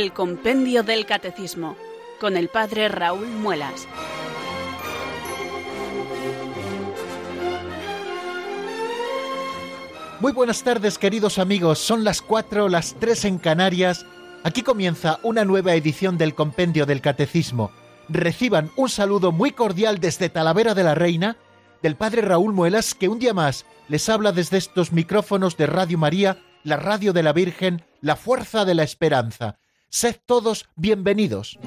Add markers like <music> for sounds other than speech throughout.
el Compendio del Catecismo, con el Padre Raúl Muelas. Muy buenas tardes queridos amigos, son las 4, las 3 en Canarias. Aquí comienza una nueva edición del Compendio del Catecismo. Reciban un saludo muy cordial desde Talavera de la Reina del Padre Raúl Muelas que un día más les habla desde estos micrófonos de Radio María, la radio de la Virgen, la fuerza de la esperanza. Sed todos bienvenidos.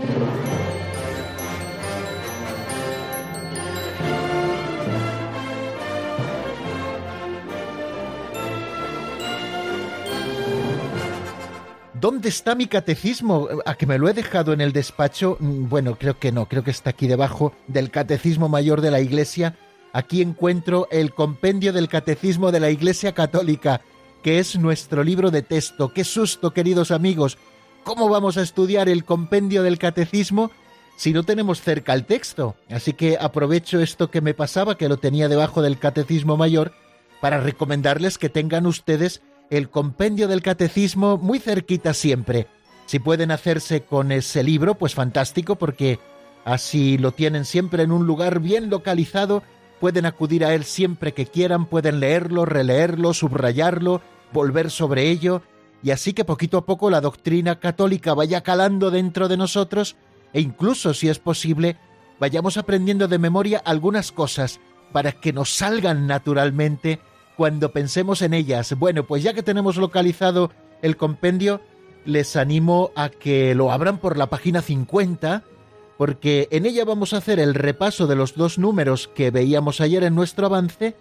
¿Dónde está mi catecismo? ¿A que me lo he dejado en el despacho? Mm, bueno, creo que no, creo que está aquí debajo del Catecismo Mayor de la Iglesia. Aquí encuentro el compendio del Catecismo de la Iglesia Católica, que es nuestro libro de texto. ¡Qué susto, queridos amigos! ¿Cómo vamos a estudiar el compendio del Catecismo si no tenemos cerca el texto? Así que aprovecho esto que me pasaba, que lo tenía debajo del Catecismo Mayor, para recomendarles que tengan ustedes el compendio del catecismo muy cerquita siempre. Si pueden hacerse con ese libro, pues fantástico, porque así lo tienen siempre en un lugar bien localizado, pueden acudir a él siempre que quieran, pueden leerlo, releerlo, subrayarlo, volver sobre ello, y así que poquito a poco la doctrina católica vaya calando dentro de nosotros, e incluso, si es posible, vayamos aprendiendo de memoria algunas cosas para que nos salgan naturalmente cuando pensemos en ellas. Bueno, pues ya que tenemos localizado el compendio, les animo a que lo abran por la página 50, porque en ella vamos a hacer el repaso de los dos números que veíamos ayer en nuestro avance,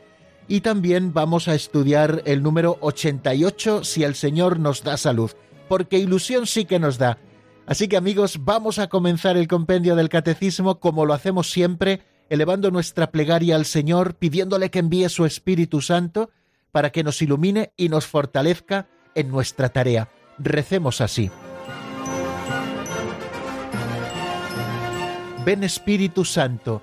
y también vamos a estudiar el número 88 si el Señor nos da salud, porque ilusión sí que nos da. Así que amigos, vamos a comenzar el compendio del catecismo como lo hacemos siempre, elevando nuestra plegaria al Señor, pidiéndole que envíe su Espíritu Santo para que nos ilumine y nos fortalezca en nuestra tarea. Recemos así. Ven Espíritu Santo,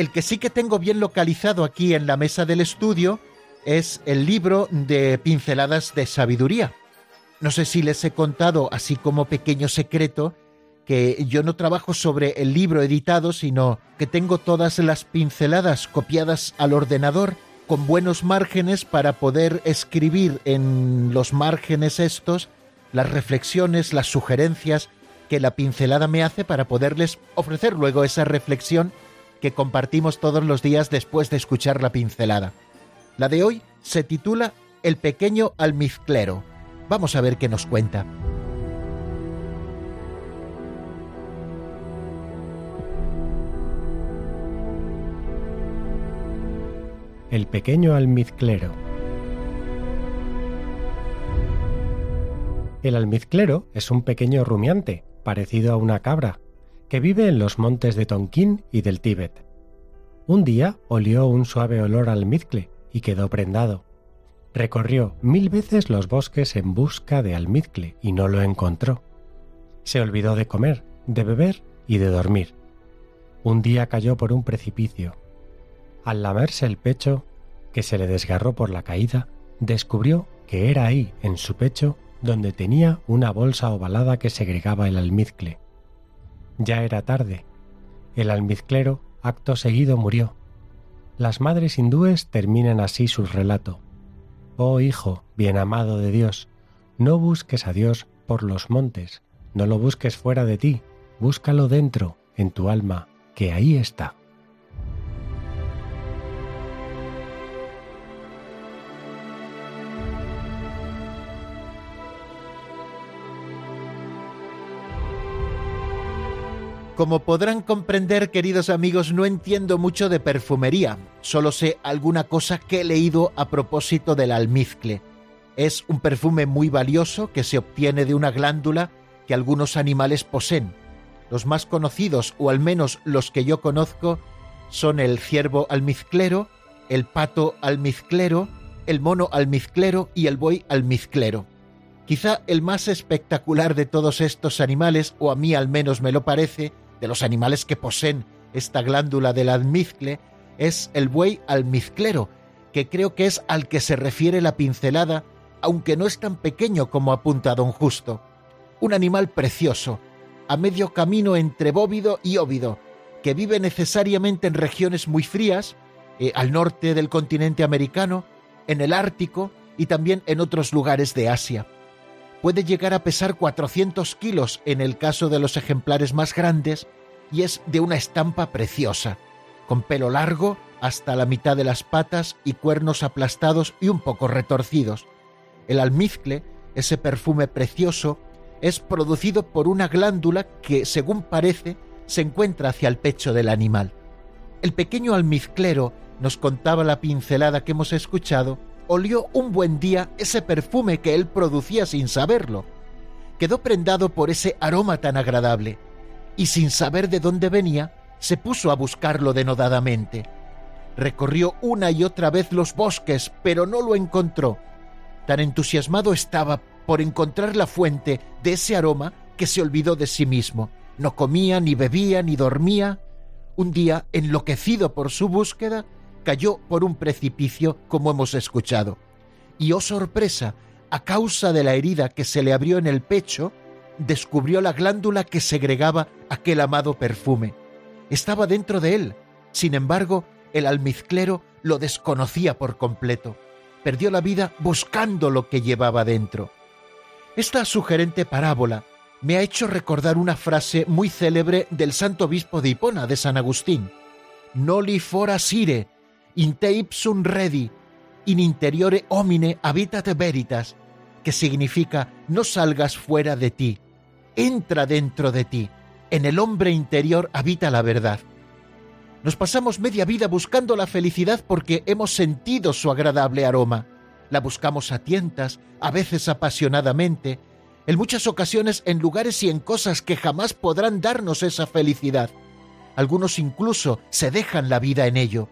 El que sí que tengo bien localizado aquí en la mesa del estudio es el libro de Pinceladas de Sabiduría. No sé si les he contado, así como pequeño secreto, que yo no trabajo sobre el libro editado, sino que tengo todas las pinceladas copiadas al ordenador con buenos márgenes para poder escribir en los márgenes estos las reflexiones, las sugerencias que la pincelada me hace para poderles ofrecer luego esa reflexión que compartimos todos los días después de escuchar la pincelada. La de hoy se titula El pequeño almizclero. Vamos a ver qué nos cuenta. El pequeño almizclero. El almizclero es un pequeño rumiante, parecido a una cabra, que vive en los montes de Tonkin y del Tíbet. Un día olió un suave olor al almizcle y quedó prendado. Recorrió mil veces los bosques en busca de almizcle y no lo encontró. Se olvidó de comer, de beber y de dormir. Un día cayó por un precipicio. Al lamerse el pecho, que se le desgarró por la caída, descubrió que era ahí, en su pecho, donde tenía una bolsa ovalada que segregaba el almizcle. Ya era tarde. El almizclero, acto seguido, murió. Las madres hindúes terminan así su relato. Oh hijo, bien amado de Dios, no busques a Dios por los montes, no lo busques fuera de ti, búscalo dentro, en tu alma, que ahí está. Como podrán comprender, queridos amigos, no entiendo mucho de perfumería, solo sé alguna cosa que he leído a propósito del almizcle. Es un perfume muy valioso que se obtiene de una glándula que algunos animales poseen. Los más conocidos, o al menos los que yo conozco, son el ciervo almizclero, el pato almizclero, el mono almizclero y el buey almizclero. Quizá el más espectacular de todos estos animales, o a mí al menos me lo parece, de los animales que poseen esta glándula del almizcle, es el buey almizclero, que creo que es al que se refiere la pincelada, aunque no es tan pequeño como apunta don Justo. Un animal precioso, a medio camino entre bóvido y óvido, que vive necesariamente en regiones muy frías, eh, al norte del continente americano, en el Ártico y también en otros lugares de Asia. Puede llegar a pesar 400 kilos en el caso de los ejemplares más grandes y es de una estampa preciosa, con pelo largo hasta la mitad de las patas y cuernos aplastados y un poco retorcidos. El almizcle, ese perfume precioso, es producido por una glándula que, según parece, se encuentra hacia el pecho del animal. El pequeño almizclero, nos contaba la pincelada que hemos escuchado, olió un buen día ese perfume que él producía sin saberlo. Quedó prendado por ese aroma tan agradable, y sin saber de dónde venía, se puso a buscarlo denodadamente. Recorrió una y otra vez los bosques, pero no lo encontró. Tan entusiasmado estaba por encontrar la fuente de ese aroma que se olvidó de sí mismo. No comía, ni bebía, ni dormía. Un día, enloquecido por su búsqueda, cayó por un precipicio, como hemos escuchado. Y oh sorpresa, a causa de la herida que se le abrió en el pecho, descubrió la glándula que segregaba aquel amado perfume. Estaba dentro de él. Sin embargo, el almizclero lo desconocía por completo. Perdió la vida buscando lo que llevaba dentro. Esta sugerente parábola me ha hecho recordar una frase muy célebre del santo obispo de Hipona de San Agustín. Noli fora sire, in te ipsum redi, in interiore homine habitat veritas, que significa no salgas fuera de ti, entra dentro de ti, en el hombre interior habita la verdad. Nos pasamos media vida buscando la felicidad porque hemos sentido su agradable aroma. La buscamos a tientas, a veces apasionadamente, en muchas ocasiones en lugares y en cosas que jamás podrán darnos esa felicidad. Algunos incluso se dejan la vida en ello.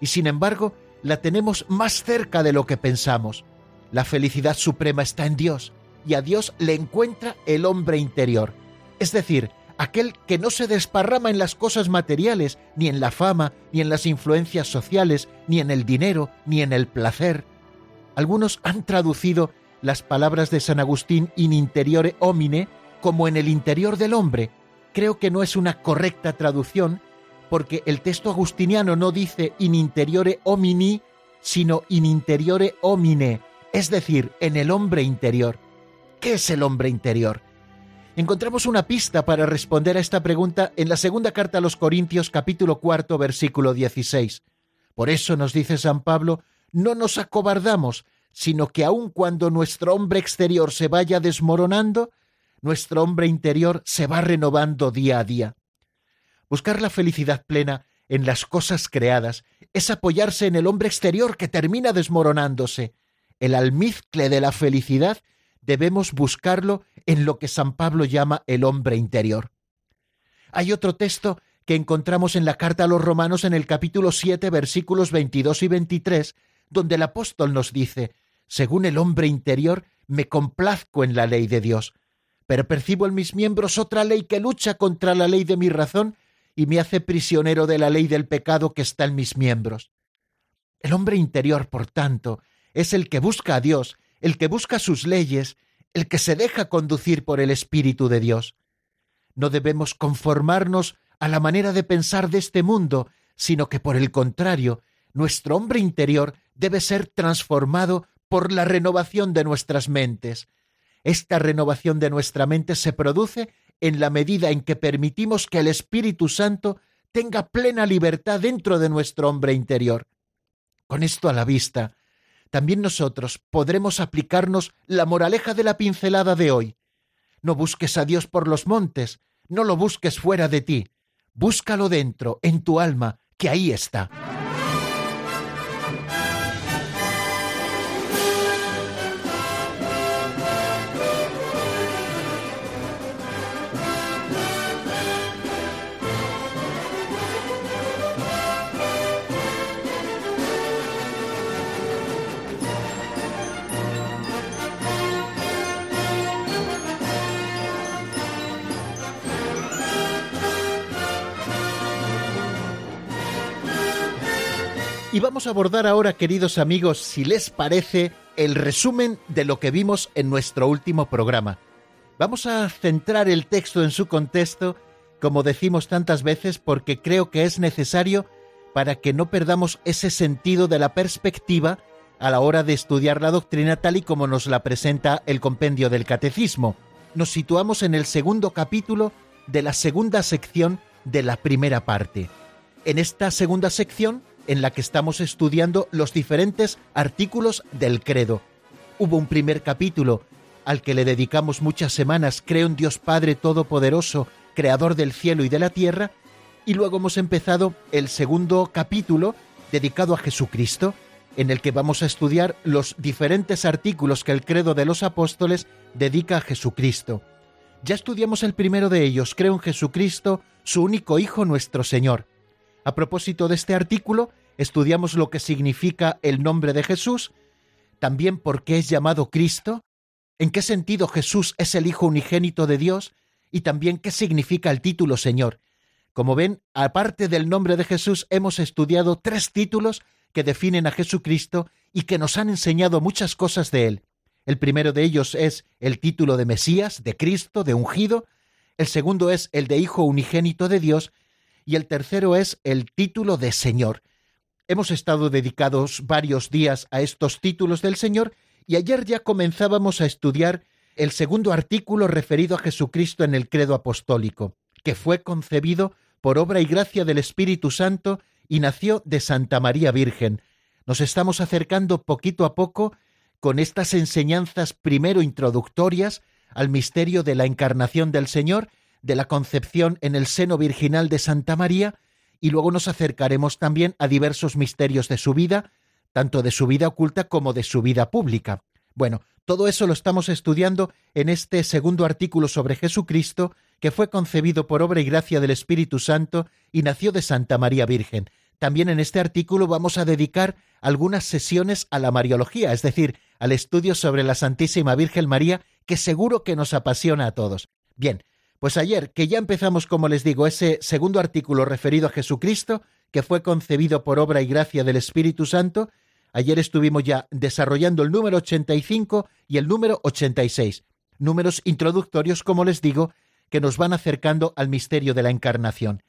Y sin embargo, la tenemos más cerca de lo que pensamos. La felicidad suprema está en Dios, y a Dios le encuentra el hombre interior, es decir, aquel que no se desparrama en las cosas materiales, ni en la fama, ni en las influencias sociales, ni en el dinero, ni en el placer. Algunos han traducido las palabras de San Agustín in interiore homine como en el interior del hombre. Creo que no es una correcta traducción porque el texto agustiniano no dice in interiore homini, sino in interiore homine, es decir, en el hombre interior. ¿Qué es el hombre interior? Encontramos una pista para responder a esta pregunta en la segunda carta a los Corintios capítulo cuarto versículo 16. Por eso nos dice San Pablo, no nos acobardamos, sino que aun cuando nuestro hombre exterior se vaya desmoronando, nuestro hombre interior se va renovando día a día. Buscar la felicidad plena en las cosas creadas es apoyarse en el hombre exterior que termina desmoronándose. El almizcle de la felicidad debemos buscarlo en lo que San Pablo llama el hombre interior. Hay otro texto que encontramos en la carta a los romanos en el capítulo 7 versículos 22 y 23 donde el apóstol nos dice, según el hombre interior, me complazco en la ley de Dios, pero percibo en mis miembros otra ley que lucha contra la ley de mi razón y me hace prisionero de la ley del pecado que está en mis miembros. El hombre interior, por tanto, es el que busca a Dios, el que busca sus leyes, el que se deja conducir por el Espíritu de Dios. No debemos conformarnos a la manera de pensar de este mundo, sino que por el contrario, nuestro hombre interior debe ser transformado por la renovación de nuestras mentes. Esta renovación de nuestra mente se produce en la medida en que permitimos que el Espíritu Santo tenga plena libertad dentro de nuestro hombre interior. Con esto a la vista, también nosotros podremos aplicarnos la moraleja de la pincelada de hoy. No busques a Dios por los montes, No lo busques fuera de ti, búscalo dentro, en tu alma, que ahí está. Vamos a abordar ahora, queridos amigos, si les parece, el resumen de lo que vimos en nuestro último programa. Vamos a centrar el texto en su contexto, como decimos tantas veces, porque creo que es necesario para que no perdamos ese sentido de la perspectiva a la hora de estudiar la doctrina tal y como nos la presenta el compendio del catecismo. Nos situamos en el segundo capítulo de la segunda sección de la primera parte. En esta segunda sección en la que estamos estudiando los diferentes artículos del credo. Hubo un primer capítulo al que le dedicamos muchas semanas, Creo en Dios Padre Todopoderoso, Creador del cielo y de la tierra, y luego hemos empezado el segundo capítulo dedicado a Jesucristo, en el que vamos a estudiar los diferentes artículos que el credo de los apóstoles dedica a Jesucristo. Ya estudiamos el primero de ellos, Creo en Jesucristo, su único Hijo nuestro Señor. A propósito de este artículo, estudiamos lo que significa el nombre de Jesús, también por qué es llamado Cristo, en qué sentido Jesús es el Hijo unigénito de Dios y también qué significa el título Señor. Como ven, aparte del nombre de Jesús, hemos estudiado tres títulos que definen a Jesucristo y que nos han enseñado muchas cosas de él. El primero de ellos es el título de Mesías, de Cristo, de ungido, el segundo es el de Hijo unigénito de Dios, y el tercero es el título de Señor. Hemos estado dedicados varios días a estos títulos del Señor y ayer ya comenzábamos a estudiar el segundo artículo referido a Jesucristo en el credo apostólico, que fue concebido por obra y gracia del Espíritu Santo y nació de Santa María Virgen. Nos estamos acercando poquito a poco con estas enseñanzas primero introductorias al misterio de la encarnación del Señor, de la concepción en el seno virginal de Santa María, y luego nos acercaremos también a diversos misterios de su vida, tanto de su vida oculta como de su vida pública. Bueno, todo eso lo estamos estudiando en este segundo artículo sobre Jesucristo, que fue concebido por obra y gracia del Espíritu Santo y nació de Santa María Virgen. También en este artículo vamos a dedicar algunas sesiones a la Mariología, es decir, al estudio sobre la Santísima Virgen María, que seguro que nos apasiona a todos. Bien, pues ayer, que ya empezamos, como les digo, ese segundo artículo referido a Jesucristo, que fue concebido por obra y gracia del Espíritu Santo, ayer estuvimos ya desarrollando el número 85 y el número 86, números introductorios, como les digo, que nos van acercando al misterio de la encarnación.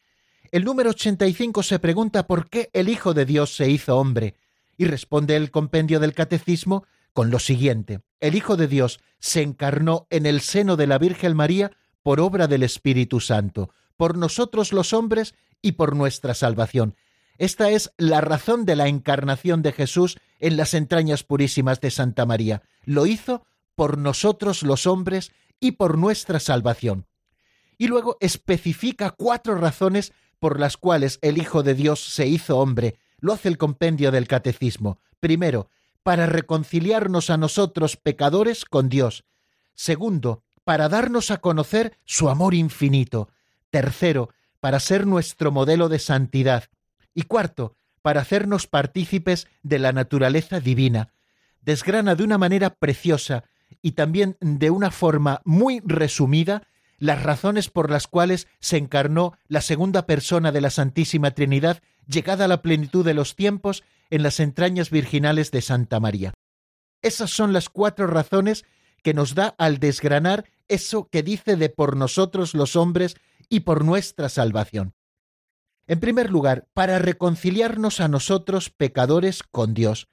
El número 85 se pregunta por qué el Hijo de Dios se hizo hombre, y responde el compendio del Catecismo con lo siguiente. El Hijo de Dios se encarnó en el seno de la Virgen María por obra del Espíritu Santo, por nosotros los hombres y por nuestra salvación. Esta es la razón de la encarnación de Jesús en las entrañas purísimas de Santa María. Lo hizo por nosotros los hombres y por nuestra salvación. Y luego especifica cuatro razones por las cuales el Hijo de Dios se hizo hombre. Lo hace el compendio del Catecismo. Primero, para reconciliarnos a nosotros pecadores con Dios. Segundo, para darnos a conocer su amor infinito. Tercero, para ser nuestro modelo de santidad. Y cuarto, para hacernos partícipes de la naturaleza divina. Desgrana de una manera preciosa y también de una forma muy resumida las razones por las cuales se encarnó la segunda persona de la Santísima Trinidad, llegada a la plenitud de los tiempos en las entrañas virginales de Santa María. Esas son las cuatro razones que nos da al desgranar eso que dice de por nosotros los hombres y por nuestra salvación. En primer lugar, para reconciliarnos a nosotros pecadores con Dios.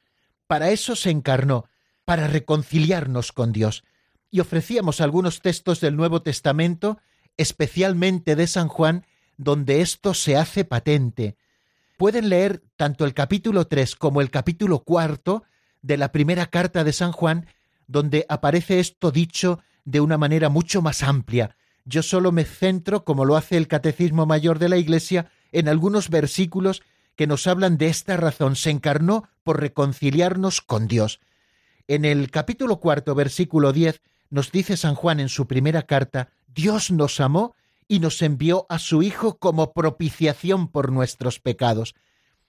Para eso se encarnó, para reconciliarnos con Dios. Y ofrecíamos algunos textos del Nuevo Testamento, especialmente de San Juan, donde esto se hace patente. Pueden leer tanto el capítulo 3 como el capítulo cuarto de la primera carta de San Juan donde aparece esto dicho de una manera mucho más amplia, yo solo me centro, como lo hace el Catecismo Mayor de la Iglesia, en algunos versículos que nos hablan de esta razón. Se encarnó por reconciliarnos con Dios. En el capítulo cuarto, versículo diez, nos dice San Juan en su primera carta, Dios nos amó y nos envió a su Hijo como propiciación por nuestros pecados.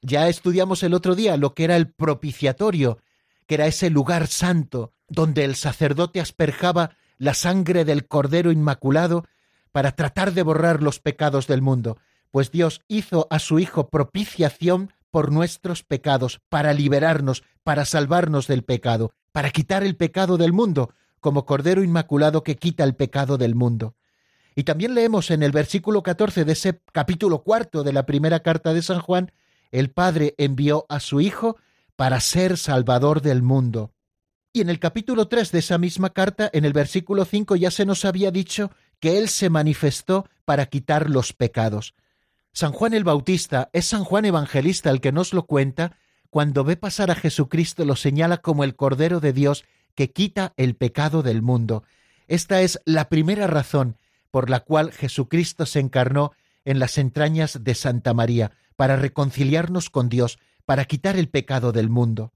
Ya estudiamos el otro día lo que era el propiciatorio, que era ese lugar santo donde el sacerdote asperjaba la sangre del Cordero Inmaculado para tratar de borrar los pecados del mundo, pues Dios hizo a su Hijo propiciación por nuestros pecados, para liberarnos, para salvarnos del pecado, para quitar el pecado del mundo, como Cordero Inmaculado que quita el pecado del mundo. Y también leemos en el versículo 14 de ese capítulo cuarto de la primera carta de San Juan, el Padre envió a su Hijo para ser Salvador del mundo. Y en el capítulo 3 de esa misma carta, en el versículo 5, ya se nos había dicho que Él se manifestó para quitar los pecados. San Juan el Bautista es San Juan Evangelista el que nos lo cuenta, cuando ve pasar a Jesucristo lo señala como el Cordero de Dios que quita el pecado del mundo. Esta es la primera razón por la cual Jesucristo se encarnó en las entrañas de Santa María, para reconciliarnos con Dios, para quitar el pecado del mundo.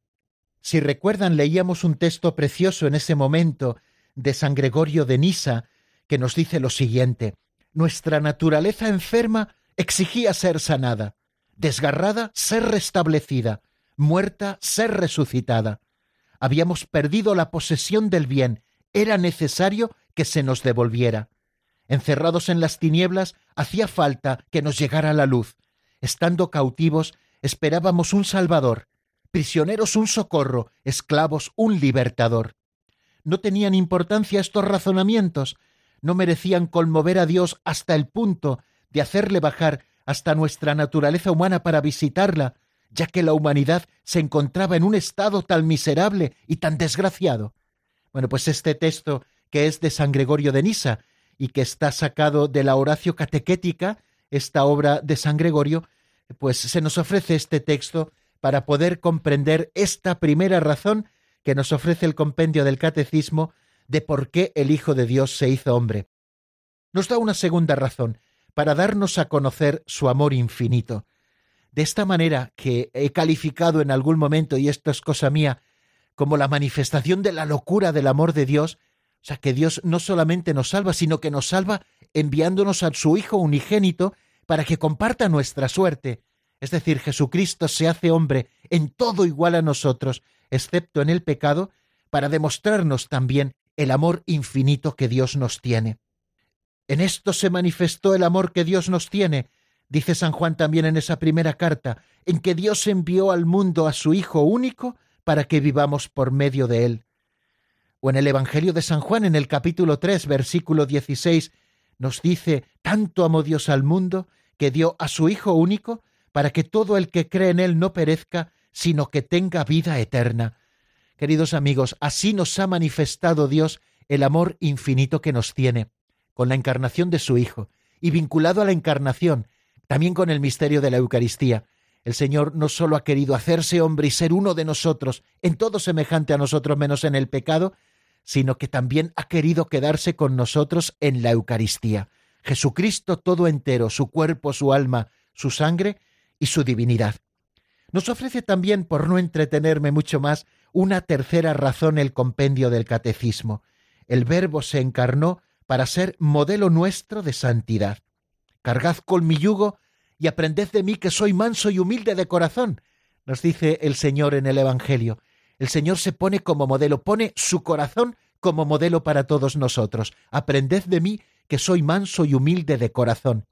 Si recuerdan, leíamos un texto precioso en ese momento de San Gregorio de Nisa, que nos dice lo siguiente, Nuestra naturaleza enferma exigía ser sanada, desgarrada, ser restablecida, muerta, ser resucitada. Habíamos perdido la posesión del bien, era necesario que se nos devolviera. Encerrados en las tinieblas, hacía falta que nos llegara la luz. Estando cautivos, esperábamos un Salvador, prisioneros un socorro, esclavos un libertador. No tenían importancia estos razonamientos, no merecían conmover a Dios hasta el punto de hacerle bajar hasta nuestra naturaleza humana para visitarla, ya que la humanidad se encontraba en un estado tan miserable y tan desgraciado. Bueno, pues este texto, que es de San Gregorio de Nisa y que está sacado de la Horacio Catequética, esta obra de San Gregorio, pues se nos ofrece este texto para poder comprender esta primera razón que nos ofrece el compendio del Catecismo de por qué el Hijo de Dios se hizo hombre. Nos da una segunda razón, para darnos a conocer su amor infinito. De esta manera que he calificado en algún momento, y esto es cosa mía, como la manifestación de la locura del amor de Dios, o sea, que Dios no solamente nos salva, sino que nos salva enviándonos a su Hijo unigénito para que comparta nuestra suerte. Es decir, Jesucristo se hace hombre en todo igual a nosotros, excepto en el pecado, para demostrarnos también el amor infinito que Dios nos tiene. En esto se manifestó el amor que Dios nos tiene, dice San Juan también en esa primera carta, en que Dios envió al mundo a su Hijo único para que vivamos por medio de él. O en el Evangelio de San Juan, en el capítulo 3, versículo 16, nos dice, tanto amó Dios al mundo, que dio a su Hijo único, para que todo el que cree en él no perezca, sino que tenga vida eterna. Queridos amigos, así nos ha manifestado Dios el amor infinito que nos tiene con la encarnación de su Hijo, y vinculado a la encarnación, también con el misterio de la Eucaristía. El Señor no sólo ha querido hacerse hombre y ser uno de nosotros, en todo semejante a nosotros menos en el pecado, sino que también ha querido quedarse con nosotros en la Eucaristía. Jesucristo todo entero, su cuerpo, su alma, su sangre y su divinidad. Nos ofrece también, por no entretenerme mucho más, una tercera razón el compendio del Catecismo. El Verbo se encarnó para ser modelo nuestro de santidad. Cargad con mi yugo y aprended de mí que soy manso y humilde de corazón, nos dice el Señor en el Evangelio. El Señor se pone como modelo, pone su corazón como modelo para todos nosotros. Aprended de mí que soy manso y humilde de corazón.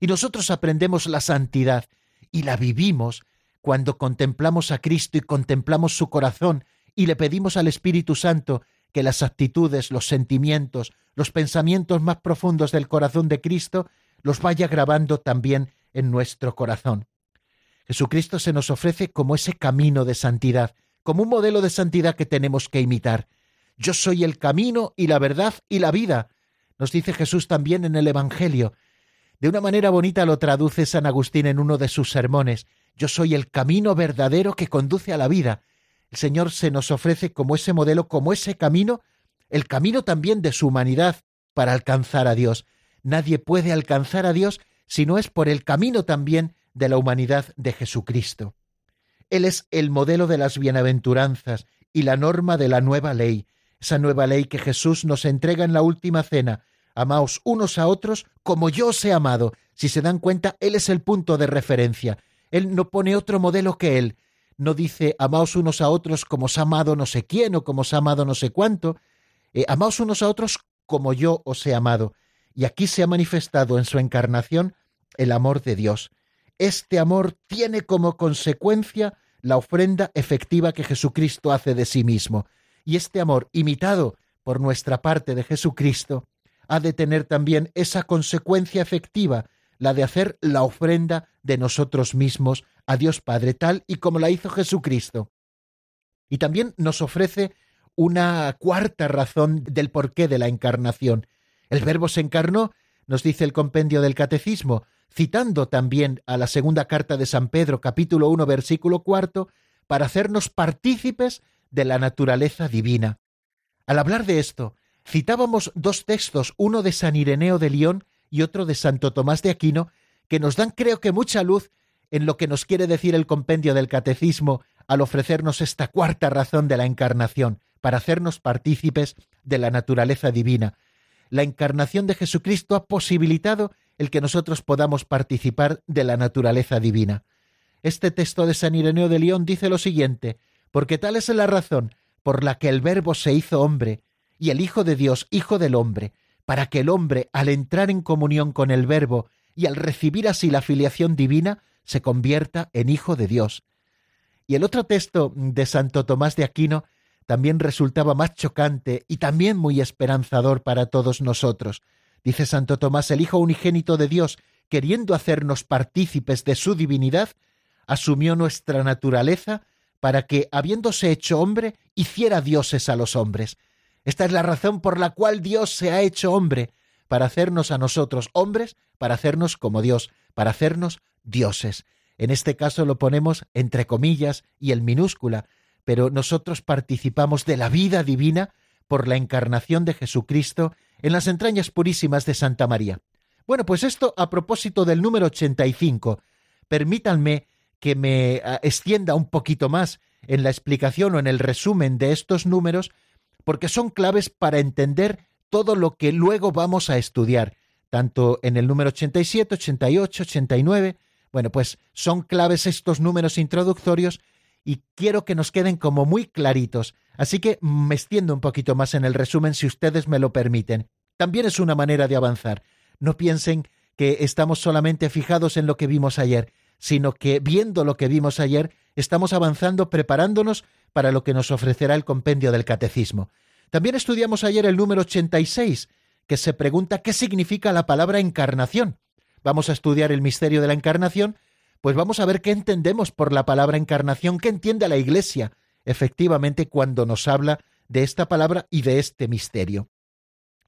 Y nosotros aprendemos la santidad y la vivimos cuando contemplamos a Cristo y contemplamos su corazón y le pedimos al Espíritu Santo que las actitudes, los sentimientos, los pensamientos más profundos del corazón de Cristo los vaya grabando también en nuestro corazón. Jesucristo se nos ofrece como ese camino de santidad, como un modelo de santidad que tenemos que imitar. Yo soy el camino y la verdad y la vida, nos dice Jesús también en el Evangelio. De una manera bonita lo traduce San Agustín en uno de sus sermones. Yo soy el camino verdadero que conduce a la vida. El Señor se nos ofrece como ese modelo, como ese camino, el camino también de su humanidad para alcanzar a Dios. Nadie puede alcanzar a Dios si no es por el camino también de la humanidad de Jesucristo. Él es el modelo de las bienaventuranzas y la norma de la nueva ley, esa nueva ley que Jesús nos entrega en la última cena. Amaos unos a otros como yo os he amado. Si se dan cuenta, Él es el punto de referencia. Él no pone otro modelo que Él. No dice amaos unos a otros como os ha amado no sé quién o como os ha amado no sé cuánto. Eh, amaos unos a otros como yo os he amado. Y aquí se ha manifestado en su encarnación el amor de Dios. Este amor tiene como consecuencia la ofrenda efectiva que Jesucristo hace de sí mismo. Y este amor, imitado por nuestra parte de Jesucristo, ha de tener también esa consecuencia efectiva, la de hacer la ofrenda de nosotros mismos a Dios Padre, tal y como la hizo Jesucristo. Y también nos ofrece una cuarta razón del porqué de la encarnación. El Verbo se encarnó, nos dice el compendio del Catecismo, citando también a la segunda carta de San Pedro, capítulo 1, versículo cuarto, para hacernos partícipes de la naturaleza divina. Al hablar de esto, citábamos dos textos, uno de San Ireneo de León y otro de Santo Tomás de Aquino, que nos dan creo que mucha luz en lo que nos quiere decir el compendio del catecismo al ofrecernos esta cuarta razón de la encarnación, para hacernos partícipes de la naturaleza divina. La encarnación de Jesucristo ha posibilitado el que nosotros podamos participar de la naturaleza divina. Este texto de San Ireneo de León dice lo siguiente, porque tal es la razón por la que el Verbo se hizo hombre, y el Hijo de Dios, Hijo del hombre, para que el hombre, al entrar en comunión con el Verbo y al recibir así la filiación divina, se convierta en Hijo de Dios. Y el otro texto de Santo Tomás de Aquino también resultaba más chocante y también muy esperanzador para todos nosotros. Dice Santo Tomás, el Hijo unigénito de Dios, queriendo hacernos partícipes de su divinidad, asumió nuestra naturaleza para que, habiéndose hecho hombre, hiciera dioses a los hombres. Esta es la razón por la cual Dios se ha hecho hombre, para hacernos a nosotros hombres, para hacernos como Dios, para hacernos dioses. En este caso lo ponemos entre comillas y en minúscula, pero nosotros participamos de la vida divina por la encarnación de Jesucristo en las entrañas purísimas de Santa María. Bueno, pues esto a propósito del número 85. Permítanme que me ah, extienda un poquito más en la explicación o en el resumen de estos números, porque son claves para entender todo lo que luego vamos a estudiar, tanto en el número 87, 88, 89. Bueno, pues son claves estos números introductorios y quiero que nos queden como muy claritos. Así que me extiendo un poquito más en el resumen si ustedes me lo permiten. También es una manera de avanzar. No piensen que estamos solamente fijados en lo que vimos ayer, sino que viendo lo que vimos ayer, estamos avanzando preparándonos para lo que nos ofrecerá el compendio del catecismo. También estudiamos ayer el número 86, que se pregunta qué significa la palabra encarnación. Vamos a estudiar el misterio de la encarnación pues vamos a ver qué entendemos por la palabra encarnación, qué entiende la Iglesia efectivamente cuando nos habla de esta palabra y de este misterio.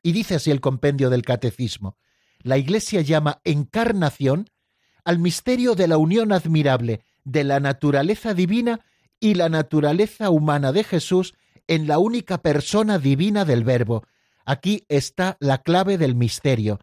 Y dice así el compendio del Catecismo, la Iglesia llama encarnación al misterio de la unión admirable de la naturaleza divina y la naturaleza humana de Jesús en la única persona divina del Verbo. Aquí está la clave del misterio.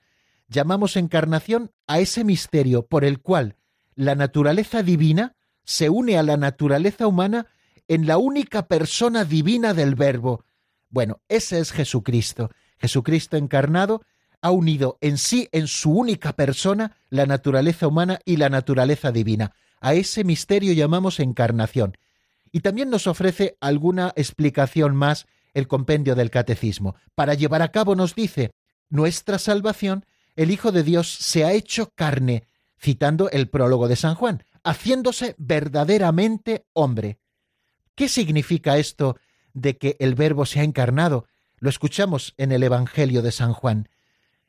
Llamamos encarnación a ese misterio por el cual la naturaleza divina se une a la naturaleza humana en la única persona divina del Verbo. Bueno, ese es Jesucristo. Jesucristo encarnado ha unido en sí, en su única persona, la naturaleza humana y la naturaleza divina. A ese misterio llamamos encarnación. Y también nos ofrece alguna explicación más el compendio del catecismo. Para llevar a cabo nos dice, nuestra salvación, el Hijo de Dios se ha hecho carne citando el prólogo de San Juan, haciéndose verdaderamente hombre. ¿Qué significa esto de que el Verbo se ha encarnado? Lo escuchamos en el Evangelio de San Juan.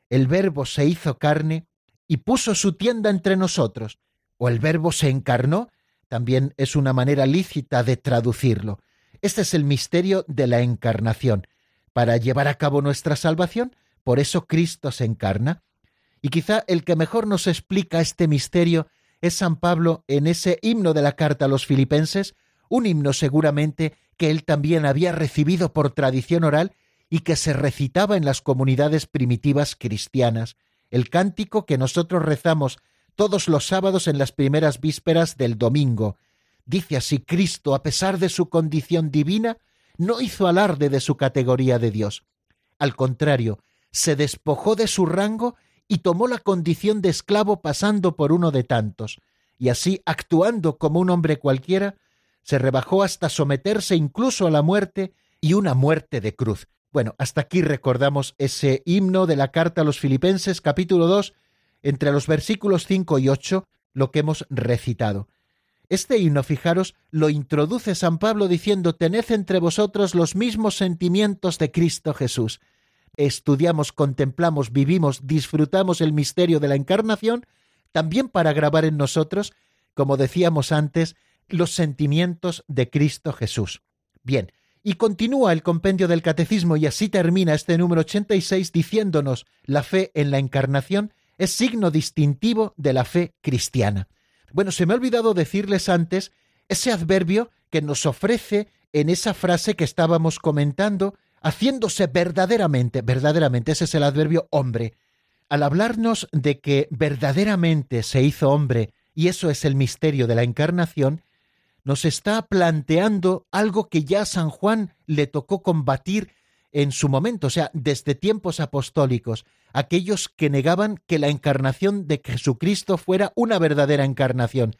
El Verbo se hizo carne y puso su tienda entre nosotros, o el Verbo se encarnó, también es una manera lícita de traducirlo. Este es el misterio de la encarnación. Para llevar a cabo nuestra salvación, por eso Cristo se encarna. Y quizá el que mejor nos explica este misterio es San Pablo en ese himno de la carta a los filipenses, un himno seguramente que él también había recibido por tradición oral y que se recitaba en las comunidades primitivas cristianas. el cántico que nosotros rezamos todos los sábados en las primeras vísperas del domingo. Dice así, Cristo, a pesar de su condición divina, no hizo alarde de su categoría de Dios. Al contrario, se despojó de su rango y tomó la condición de esclavo pasando por uno de tantos, y así, actuando como un hombre cualquiera, se rebajó hasta someterse incluso a la muerte y una muerte de cruz. Bueno, hasta aquí recordamos ese himno de la carta a los Filipenses capítulo 2, entre los versículos 5 y 8, lo que hemos recitado. Este himno, fijaros, lo introduce San Pablo diciendo, Tened entre vosotros los mismos sentimientos de Cristo Jesús. Estudiamos, contemplamos, vivimos, disfrutamos el misterio de la encarnación, también para grabar en nosotros, como decíamos antes, los sentimientos de Cristo Jesús. Bien, y continúa el compendio del Catecismo y así termina este número 86 diciéndonos la fe en la encarnación es signo distintivo de la fe cristiana. Bueno, se me ha olvidado decirles antes ese adverbio que nos ofrece en esa frase que estábamos comentando, haciéndose verdaderamente, verdaderamente, ese es el adverbio hombre. Al hablarnos de que verdaderamente se hizo hombre, y eso es el misterio de la encarnación, nos está planteando algo que ya San Juan le tocó combatir en su momento, o sea, desde tiempos apostólicos, aquellos que negaban que la encarnación de Jesucristo fuera una verdadera encarnación.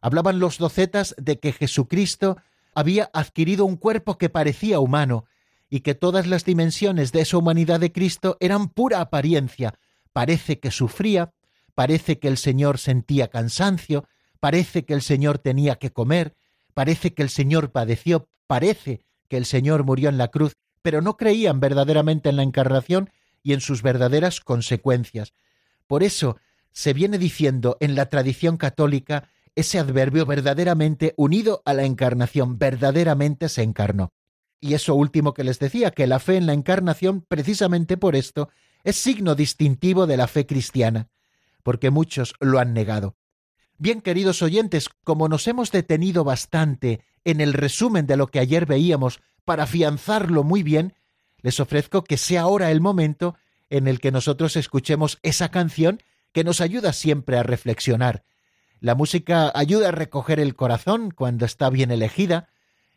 Hablaban los docetas de que Jesucristo había adquirido un cuerpo que parecía humano y que todas las dimensiones de esa humanidad de Cristo eran pura apariencia. Parece que sufría, parece que el Señor sentía cansancio, parece que el Señor tenía que comer, parece que el Señor padeció, parece que el Señor murió en la cruz, pero no creían verdaderamente en la encarnación y en sus verdaderas consecuencias. Por eso se viene diciendo en la tradición católica ese adverbio verdaderamente unido a la encarnación, verdaderamente se encarnó. Y eso último que les decía, que la fe en la encarnación, precisamente por esto, es signo distintivo de la fe cristiana, porque muchos lo han negado. Bien, queridos oyentes, como nos hemos detenido bastante en el resumen de lo que ayer veíamos para afianzarlo muy bien, les ofrezco que sea ahora el momento en el que nosotros escuchemos esa canción que nos ayuda siempre a reflexionar. La música ayuda a recoger el corazón cuando está bien elegida,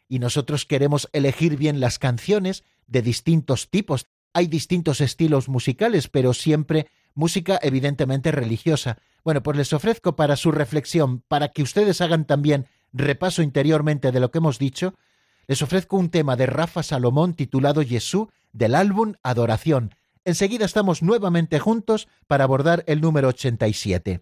y nosotros queremos elegir bien las canciones de distintos tipos. Hay distintos estilos musicales, pero siempre música evidentemente religiosa. Bueno, pues les ofrezco para su reflexión, para que ustedes hagan también repaso interiormente de lo que hemos dicho, les ofrezco un tema de Rafa Salomón titulado Jesús del álbum Adoración. Enseguida estamos nuevamente juntos para abordar el número 87.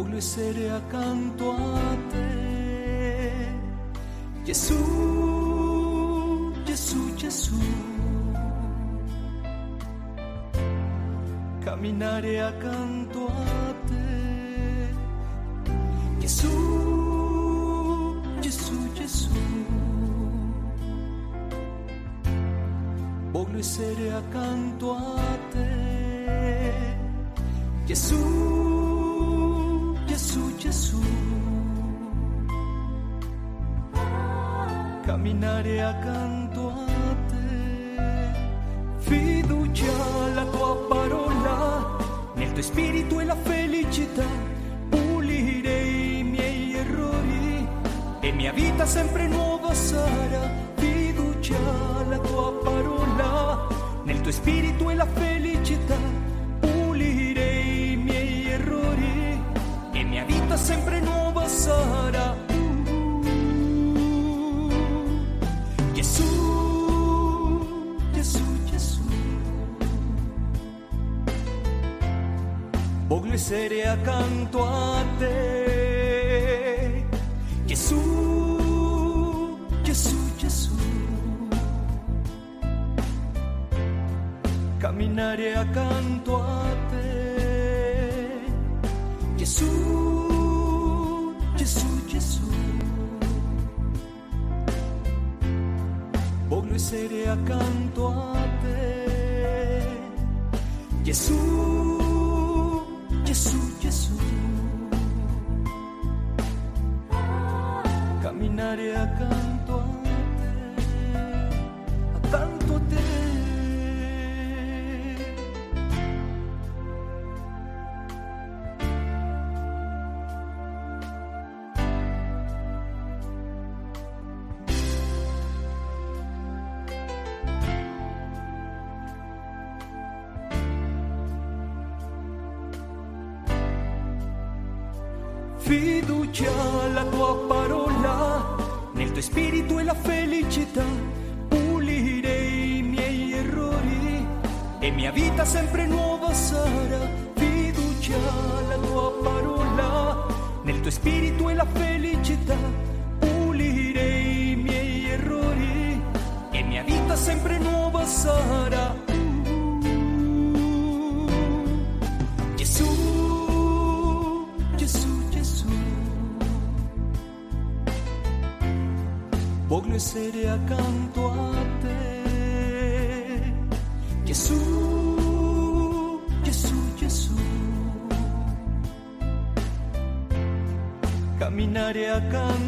Voglio essere accanto a te. Gesù, Gesù, Gesù. Camminare accanto a te. Gesù, Gesù, Gesù. Voglio essere accanto a te. Gesù. Camminare accanto a te. Fiducia alla tua parola, nel tuo spirito e la felicità. Pulire i miei errori e mia vita sempre nuova sarà. Fiducia alla tua parola, nel tuo spirito e la felicità Voglio essere accanto a te. diadakan felicità, pulirei i miei errori. E mia vita sempre accanto a te. Gesù, Gesù, Gesù. Camminare accanto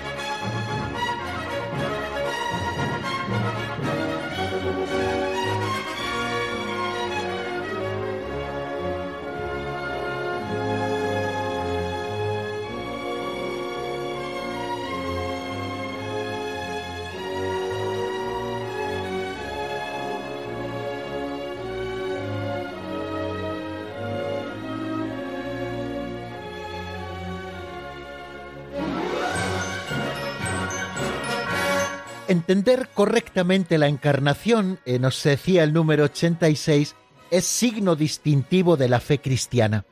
Entender correctamente la encarnación, eh, nos decía el número 86, es signo distintivo de la fe cristiana.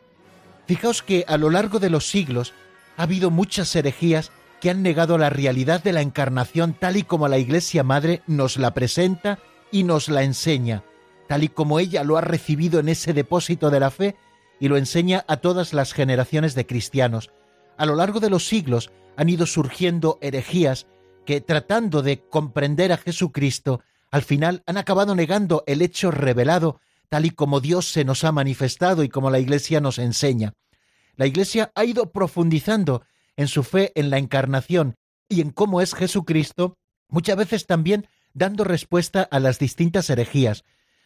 Fijaos que a lo largo de los siglos ha habido muchas herejías que han negado la realidad de la encarnación tal y como la Iglesia Madre nos la presenta y nos la enseña, tal y como ella lo ha recibido en ese depósito de la fe y lo enseña a todas las generaciones de cristianos. A lo largo de los siglos han ido surgiendo herejías que tratando de comprender a Jesucristo, al final han acabado negando el hecho revelado tal y como Dios se nos ha manifestado y como la Iglesia nos enseña. La Iglesia ha ido profundizando en su fe en la encarnación y en cómo es Jesucristo, muchas veces también dando respuesta a las distintas herejías.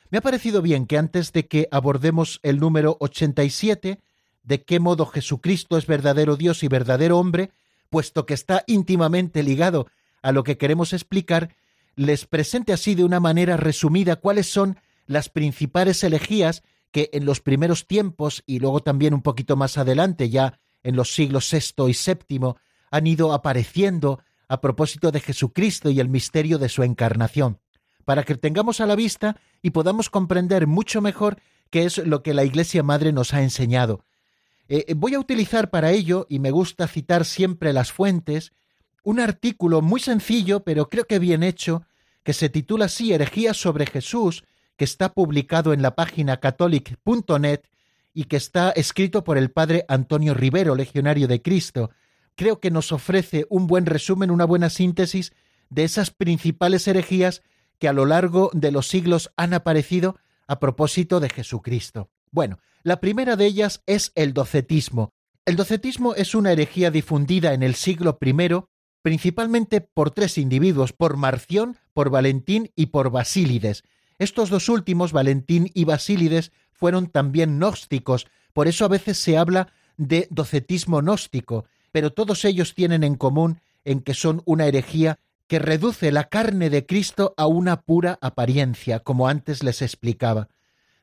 Me ha parecido bien que antes de que abordemos el número 87, de qué modo Jesucristo es verdadero Dios y verdadero hombre, puesto que está íntimamente ligado a lo que queremos explicar, les presente así de una manera resumida cuáles son las principales elegías que en los primeros tiempos y luego también un poquito más adelante, ya en los siglos VI y VII, han ido apareciendo a propósito de Jesucristo y el misterio de su encarnación, para que tengamos a la vista y podamos comprender mucho mejor qué es lo que la Iglesia Madre nos ha enseñado. Eh, voy a utilizar para ello, y me gusta citar siempre las fuentes, un artículo muy sencillo, pero creo que bien hecho, que se titula así Herejías sobre Jesús, que está publicado en la página catholic.net y que está escrito por el padre Antonio Rivero, legionario de Cristo. Creo que nos ofrece un buen resumen, una buena síntesis de esas principales herejías que a lo largo de los siglos han aparecido a propósito de Jesucristo. Bueno, la primera de ellas es el docetismo. El docetismo es una herejía difundida en el siglo I principalmente por tres individuos, por Marción, por Valentín y por Basílides. Estos dos últimos, Valentín y Basílides, fueron también gnósticos, por eso a veces se habla de docetismo gnóstico, pero todos ellos tienen en común en que son una herejía que reduce la carne de Cristo a una pura apariencia, como antes les explicaba.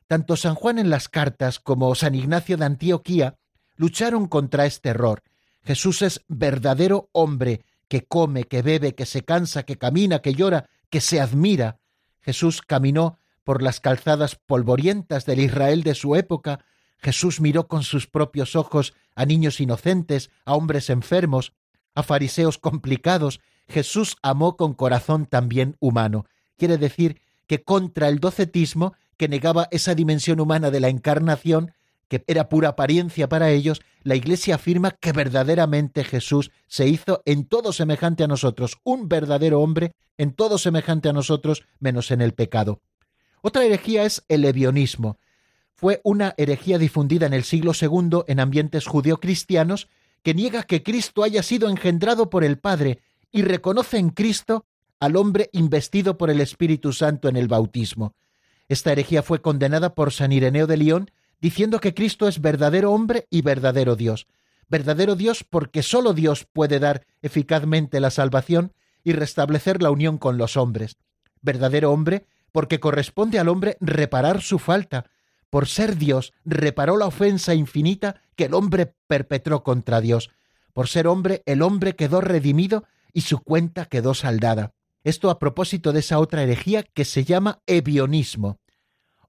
Tanto San Juan en las cartas como San Ignacio de Antioquía lucharon contra este error. Jesús es verdadero hombre, que come, que bebe, que se cansa, que camina, que llora, que se admira. Jesús caminó por las calzadas polvorientas del Israel de su época, Jesús miró con sus propios ojos a niños inocentes, a hombres enfermos, a fariseos complicados, Jesús amó con corazón también humano. Quiere decir que contra el docetismo, que negaba esa dimensión humana de la encarnación, que era pura apariencia para ellos, la Iglesia afirma que verdaderamente Jesús se hizo en todo semejante a nosotros, un verdadero hombre, en todo semejante a nosotros, menos en el pecado. Otra herejía es el evionismo. Fue una herejía difundida en el siglo II en ambientes judeocristianos que niega que Cristo haya sido engendrado por el Padre y reconoce en Cristo al hombre investido por el Espíritu Santo en el bautismo. Esta herejía fue condenada por San Ireneo de León, diciendo que Cristo es verdadero hombre y verdadero Dios. Verdadero Dios porque sólo Dios puede dar eficazmente la salvación y restablecer la unión con los hombres. Verdadero hombre porque corresponde al hombre reparar su falta. Por ser Dios, reparó la ofensa infinita que el hombre perpetró contra Dios. Por ser hombre, el hombre quedó redimido y su cuenta quedó saldada. Esto a propósito de esa otra herejía que se llama evionismo.